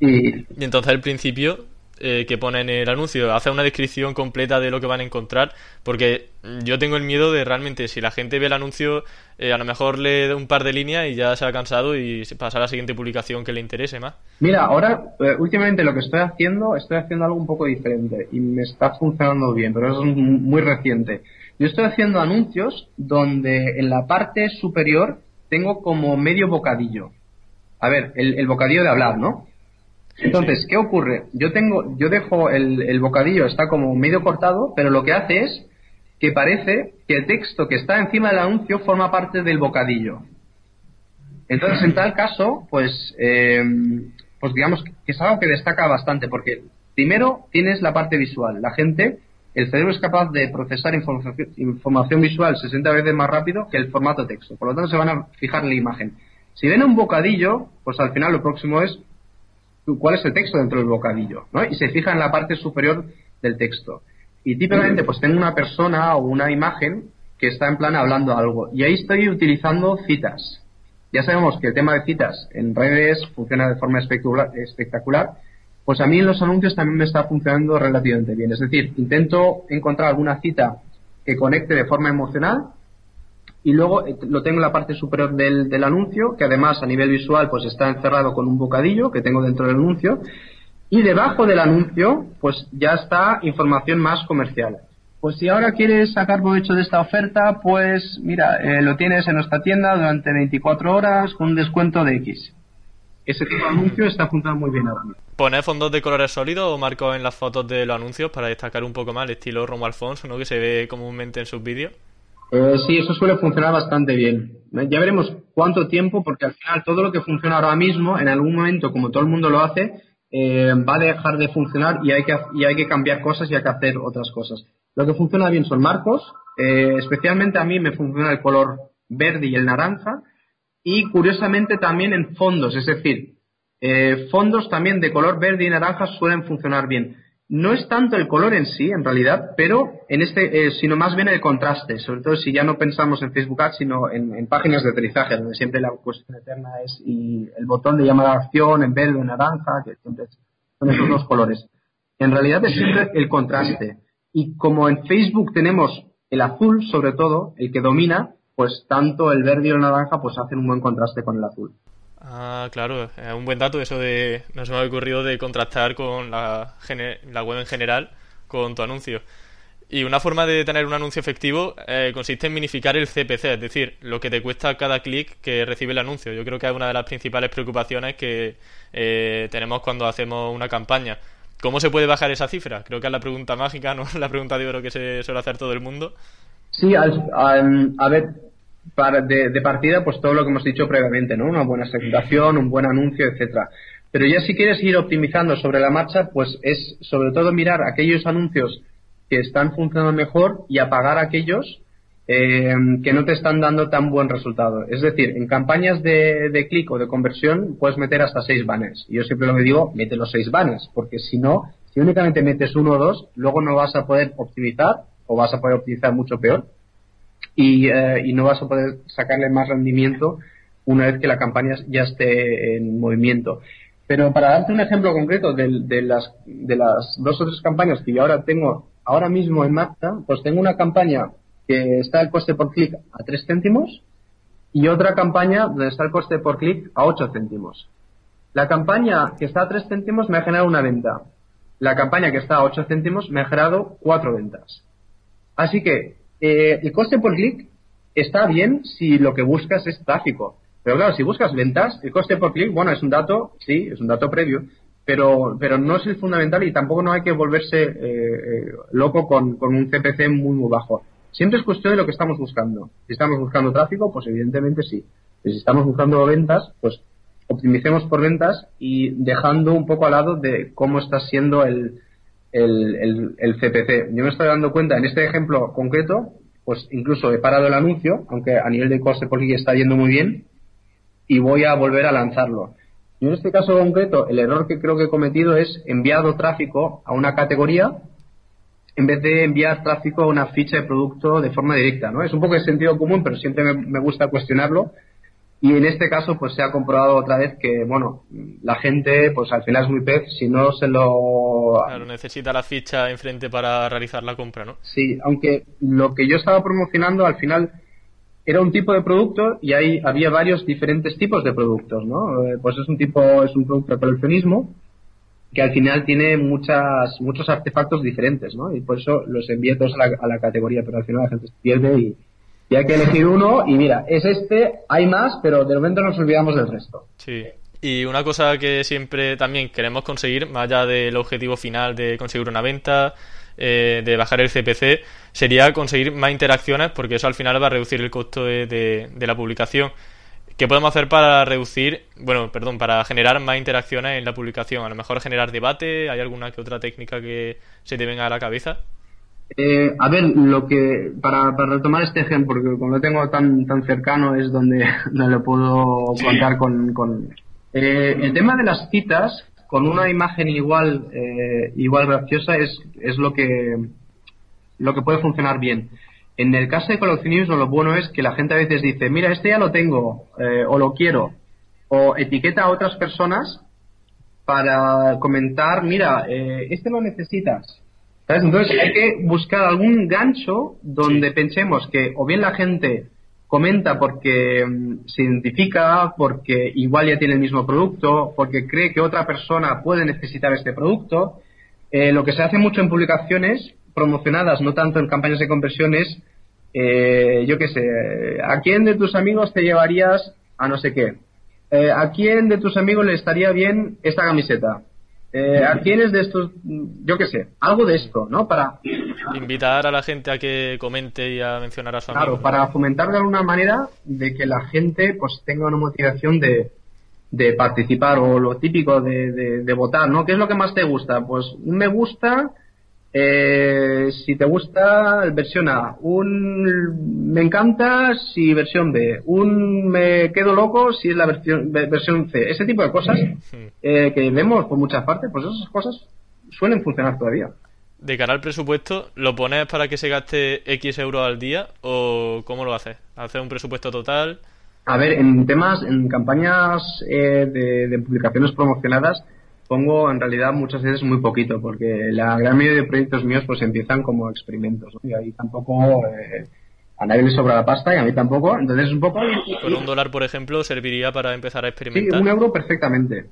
Y, y entonces al principio eh, que pone en el anuncio, hace una descripción completa de lo que van a encontrar, porque yo tengo el miedo de realmente, si la gente ve el anuncio, eh, a lo mejor le un par de líneas y ya se ha cansado y pasa a la siguiente publicación que le interese más. Mira, ahora, eh, últimamente lo que estoy haciendo, estoy haciendo algo un poco diferente y me está funcionando bien, pero es muy reciente. Yo estoy haciendo anuncios donde en la parte superior tengo como medio bocadillo. A ver, el bocadillo de hablar, ¿no? Entonces, ¿qué ocurre? Yo tengo, yo dejo el, el bocadillo, está como medio cortado, pero lo que hace es que parece que el texto que está encima del anuncio forma parte del bocadillo. Entonces, en tal caso, pues, eh, pues digamos que es algo que destaca bastante, porque primero tienes la parte visual. La gente, el cerebro es capaz de procesar información, información visual 60 veces más rápido que el formato texto. Por lo tanto, se van a fijar en la imagen. Si ven un bocadillo, pues al final lo próximo es cuál es el texto dentro del bocadillo, ¿no? Y se fija en la parte superior del texto. Y típicamente pues tengo una persona o una imagen que está en plan hablando algo. Y ahí estoy utilizando citas. Ya sabemos que el tema de citas en redes funciona de forma espectacular. Pues a mí en los anuncios también me está funcionando relativamente bien. Es decir, intento encontrar alguna cita que conecte de forma emocional y luego eh, lo tengo en la parte superior del, del, anuncio, que además a nivel visual pues está encerrado con un bocadillo que tengo dentro del anuncio y debajo del anuncio pues ya está información más comercial. Pues si ahora quieres sacar provecho de esta oferta, pues mira, eh, lo tienes en nuestra tienda durante 24 horas con un descuento de X. Ese tipo de anuncio está funcionando muy bien ahora. ¿Poner fondos de colores sólidos o marcos en las fotos de los anuncios para destacar un poco más el estilo Romo Alfonso, ¿no? que se ve comúnmente en sus vídeos? Eh, sí, eso suele funcionar bastante bien. Ya veremos cuánto tiempo, porque al final todo lo que funciona ahora mismo, en algún momento, como todo el mundo lo hace, eh, va a dejar de funcionar y hay, que, cambiar cosas y hay que hacer otras cosas. Lo que funciona bien son marcos, eh, especialmente a mí me funciona el color verde y el naranja, y curiosamente también en fondos, es decir, fondos también de color verde y naranja suelen funcionar bien no es tanto el color en sí, en realidad, pero en este, eh, sino más bien el contraste, sobre todo si ya no pensamos en Facebook Ads, sino en, páginas de aterrizaje, donde siempre la cuestión eterna es y el botón de llamada a acción en verde o naranja, que siempre son esos dos colores. En realidad es siempre el contraste. Y como en Facebook tenemos el azul, sobre todo, el que domina, pues tanto el verde y el naranja pues hacen un buen contraste con el azul. Ah, claro, es un buen dato eso de, no se me ha ocurrido de contrastar con la, la web en general con tu anuncio. Y una forma de tener un anuncio efectivo eh, consiste en minificar el CPC, es decir, lo que te cuesta cada clic que recibe el anuncio. Yo creo que es una de las principales preocupaciones que eh, tenemos cuando hacemos una campaña. ¿Cómo se puede bajar esa cifra? Creo que es la pregunta mágica, [laughs] ¿no? La pregunta de oro que se suele hacer todo el mundo. Sí, a ver, para, de, partida, pues todo lo que hemos dicho previamente, ¿no? Una buena segmentación, un buen anuncio, etcétera. Pero ya si quieres ir optimizando sobre la marcha, pues es sobre todo mirar aquellos anuncios que están funcionando mejor y apagar aquellos eh, que no te están dando tan buen resultado. Es decir, en campañas de, de clic o de conversión puedes meter hasta seis banners. Y yo siempre lo que digo, mete los seis banners, porque si no, si únicamente metes uno o dos, luego no vas a poder optimizar o vas a poder optimizar mucho peor y, eh, y no vas a poder sacarle más rendimiento una vez que la campaña ya esté en movimiento. Pero para darte un ejemplo concreto de, de, las, de las dos o tres campañas que yo ahora tengo ahora mismo en marcha, pues tengo una campaña que está el coste por clic a 3 céntimos y otra campaña donde está el coste por clic a 8 céntimos. La campaña que está a 3 céntimos me ha generado una venta. La campaña que está a 8 céntimos me ha generado 4 ventas. Así que eh, el coste por clic está bien si lo que buscas es tráfico. Pero claro, si buscas ventas, el coste por clic, bueno, es un dato, sí, es un dato previo, pero, pero no es el fundamental y tampoco no hay que volverse eh, eh, loco con, un CPC muy, muy bajo. Siempre es cuestión de lo que estamos buscando. Si estamos buscando tráfico, pues evidentemente sí. Si estamos buscando ventas, pues optimicemos por ventas y dejando un poco al lado de cómo está siendo el, el, el, CPC. Yo me estoy dando cuenta, en este ejemplo concreto, pues incluso he parado el anuncio, aunque a nivel de coste por está yendo muy bien, y voy a volver a lanzarlo. Y en este caso concreto, el error que creo que he cometido es enviado tráfico a una categoría en vez de enviar tráfico a una ficha de producto de forma directa, ¿no? Es un poco de sentido común, pero siempre me gusta cuestionarlo y en este caso, pues se ha comprobado otra vez que, bueno, la gente, pues al final es muy pez, si no se lo... Claro, necesita la ficha enfrente para realizar la compra, ¿no? Sí, aunque lo que yo estaba promocionando al final era un tipo de producto y ahí había varios diferentes tipos de productos, ¿no? Eh, pues es un tipo, es un producto de coleccionismo que al final tiene muchas, muchos artefactos diferentes, ¿no? Y por eso los envié todos a la, a la categoría, pero al final la gente se pierde y, y hay que elegir uno y mira, es este, hay más, pero de momento nos olvidamos del resto. Sí. Y una cosa que siempre también queremos conseguir, más allá del objetivo final de conseguir una venta, eh, de bajar el CPC, sería conseguir más interacciones, porque eso al final va a reducir el costo de, de, la publicación. ¿Qué podemos hacer para reducir, bueno, perdón, para generar más interacciones en la publicación? A lo mejor generar debate, ¿hay alguna que otra técnica que se te venga a la cabeza? Eh, a ver, lo que para, para, retomar este ejemplo, porque como lo tengo tan tan cercano es donde, [laughs] donde lo puedo contar con, con eh, el tema de las citas con una imagen igual, eh, igual graciosa es, es lo que, lo que puede funcionar bien. En el caso de coleccionismo, lo bueno es que la gente a veces dice, mira, este ya lo tengo, eh, o lo quiero, o etiqueta a otras personas para comentar, mira, eh, este lo necesitas. Entonces hay que buscar algún gancho donde pensemos que o bien la gente comenta porque mm, se identifica, porque igual ya tiene el mismo producto, porque cree que otra persona puede necesitar este producto. Eh, lo que se hace mucho en publicaciones promocionadas, no tanto en campañas de conversión, es, eh, yo qué sé, ¿a quién de tus amigos te llevarías a no sé qué? Eh, ¿A quién de tus amigos le estaría bien esta camiseta? Eh, ¿A quiénes de estos, yo qué sé, algo de esto, ¿no? Para invitar a la gente a que comente y a mencionar a su amigo. Claro, para fomentar de alguna manera de que la gente pues tenga una motivación de, de participar o lo típico de, de, de, votar, ¿no? ¿Qué es lo que más te gusta? Pues un me gusta eh, si te gusta, versión A. Un me encanta si versión B. Un me quedo loco si es la versión, versión C. Ese tipo de cosas eh, que vemos por muchas partes, pues esas cosas suelen funcionar todavía. De cara al presupuesto, ¿lo pones para que se gaste X euros al día o cómo lo haces? ¿Haces un presupuesto total? A ver, en temas, en campañas eh, de, de publicaciones promocionadas, pongo en realidad muchas veces muy poquito, porque la gran mayoría de proyectos míos pues empiezan como experimentos, y ahí tampoco eh, a nadie le sobra la pasta y a mí tampoco, entonces un poco... Con un dólar, por ejemplo, serviría para empezar a experimentar. Sí, un euro perfectamente.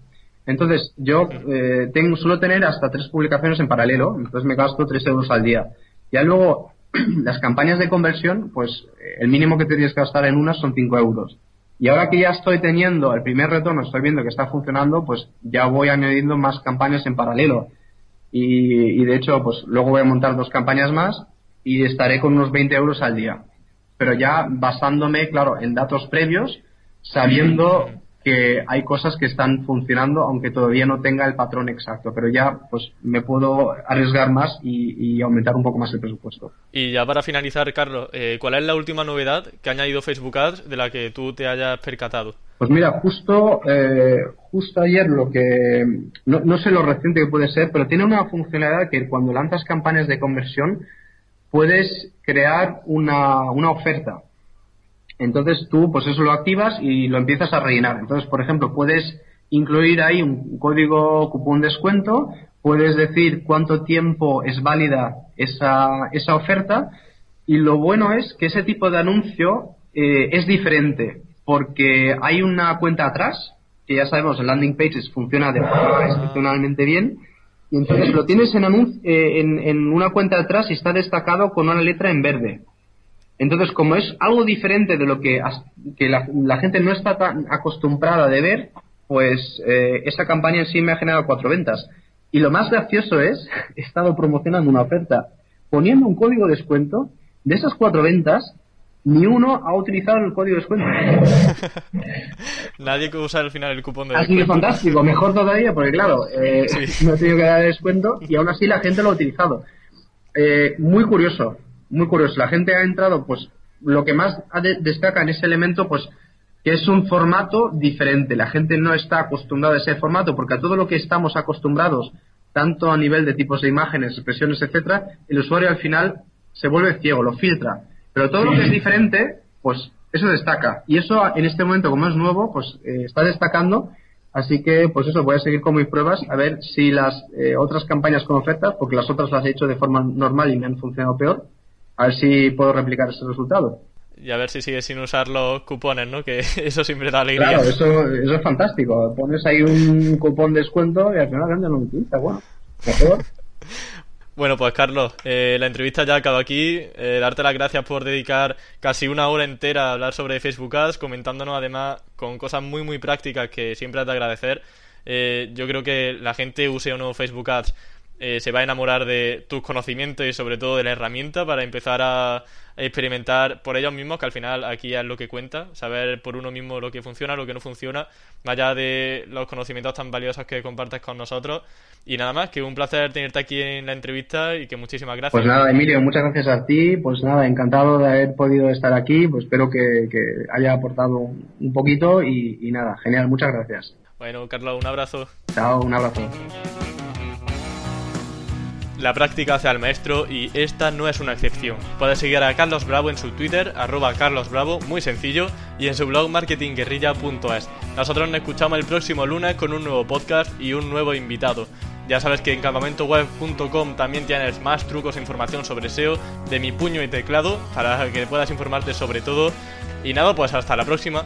Entonces, yo eh, tengo, suelo tener hasta tres publicaciones en paralelo, entonces me gasto tres euros al día. Ya luego, [clears throat] las campañas de conversión, pues el mínimo que te tienes que gastar en unas son cinco euros. Y ahora que ya estoy teniendo el primer retorno, estoy viendo que está funcionando, pues ya voy añadiendo más campañas en paralelo. Y, de hecho, pues luego voy a montar dos campañas más y estaré con unos 20 euros al día. Pero ya basándome, claro, en datos previos, sabiendo que hay cosas que están funcionando aunque todavía no tenga el patrón exacto, pero ya pues me puedo arriesgar más y, aumentar un poco más el presupuesto. Y ya para finalizar, Carlos, eh, ¿cuál es la última novedad que ha añadido Facebook Ads de la que tú te hayas percatado? Pues mira, justo, eh, justo ayer lo que, no, no sé lo reciente que puede ser, pero tiene una funcionalidad que cuando lanzas campañas de conversión puedes crear una, una oferta entonces tú, pues eso lo activas y lo empiezas a rellenar. Entonces, por ejemplo, puedes incluir ahí un código cupón descuento, puedes decir cuánto tiempo es válida esa, esa oferta y lo bueno es que ese tipo de anuncio eh, es diferente porque hay una cuenta atrás, que ya sabemos, el landing pages funciona de forma excepcionalmente bien, y entonces lo tienes en, eh, en, en una cuenta atrás y está destacado con una letra en verde. Entonces, como es algo diferente de lo que, que la, gente no está tan acostumbrada de ver, pues eh, esa campaña en sí me ha generado cuatro ventas. Y lo más gracioso es, [laughs] he estado promocionando una oferta poniendo un código de descuento. De esas cuatro ventas, ni uno ha utilizado el código de descuento. [laughs] Nadie que usa al final el cupón de descuento. Ha sido fantástico, mejor todavía, porque claro, eh, no [laughs] he tenido que dar descuento y aún así la gente lo ha utilizado. Eh, muy curioso, muy curioso. La gente ha entrado, pues, lo que más destaca en ese elemento, pues, que es un formato diferente. La gente no está acostumbrada a ese formato porque a todo lo que estamos acostumbrados, tanto a nivel de tipos de imágenes, expresiones, etcétera, el usuario al final se vuelve ciego, lo filtra. Pero todo lo que es diferente, pues eso destaca. Y eso en este momento, como es nuevo, pues eh, está destacando. Así que, pues eso, voy a seguir con mis pruebas a ver si las eh, otras campañas con ofertas, porque las otras las he hecho de forma normal y me han funcionado peor, a ver si puedo replicar ese resultado. Y a ver si sigues sin usar los cupones, ¿no? Que [laughs] eso siempre da alegría. Claro, eso, eso es fantástico. Pones ahí un cupón de descuento y al final no lo utiliza. Bueno, mejor. [laughs] Bueno, pues Carlos, eh, la entrevista ya acaba aquí. Eh, darte las gracias por dedicar casi una hora entera a hablar sobre Facebook Ads, comentándonos además con cosas muy muy prácticas que siempre has de agradecer. Eh, yo creo que la gente use o no Facebook Ads eh, se va a enamorar de tus conocimientos y sobre todo de la herramienta para empezar a, experimentar por ellos mismos, que al final aquí es lo que cuenta, saber por uno mismo lo que funciona, lo que no funciona, más allá de los conocimientos tan valiosos que compartes con nosotros. Y nada más, que un placer tenerte aquí en la entrevista y que muchísimas gracias. Pues nada, Emilio, muchas gracias a ti. Pues nada, encantado de haber podido estar aquí. Pues espero que, haya aportado un poquito y, y nada, genial, muchas gracias. Bueno, Carlos, un abrazo. Chao, un abrazo. La práctica hace al maestro y esta no es una excepción. Puedes seguir a Carlos Bravo en su Twitter, arroba Carlos Bravo, muy sencillo, y en su blog marketingguerrilla.es. Nosotros nos escuchamos el próximo lunes con un nuevo podcast y un nuevo invitado. Ya sabes que en campamentoweb.com también tienes más trucos e información sobre SEO de mi puño y teclado para que puedas informarte sobre todo. Y nada, pues hasta la próxima.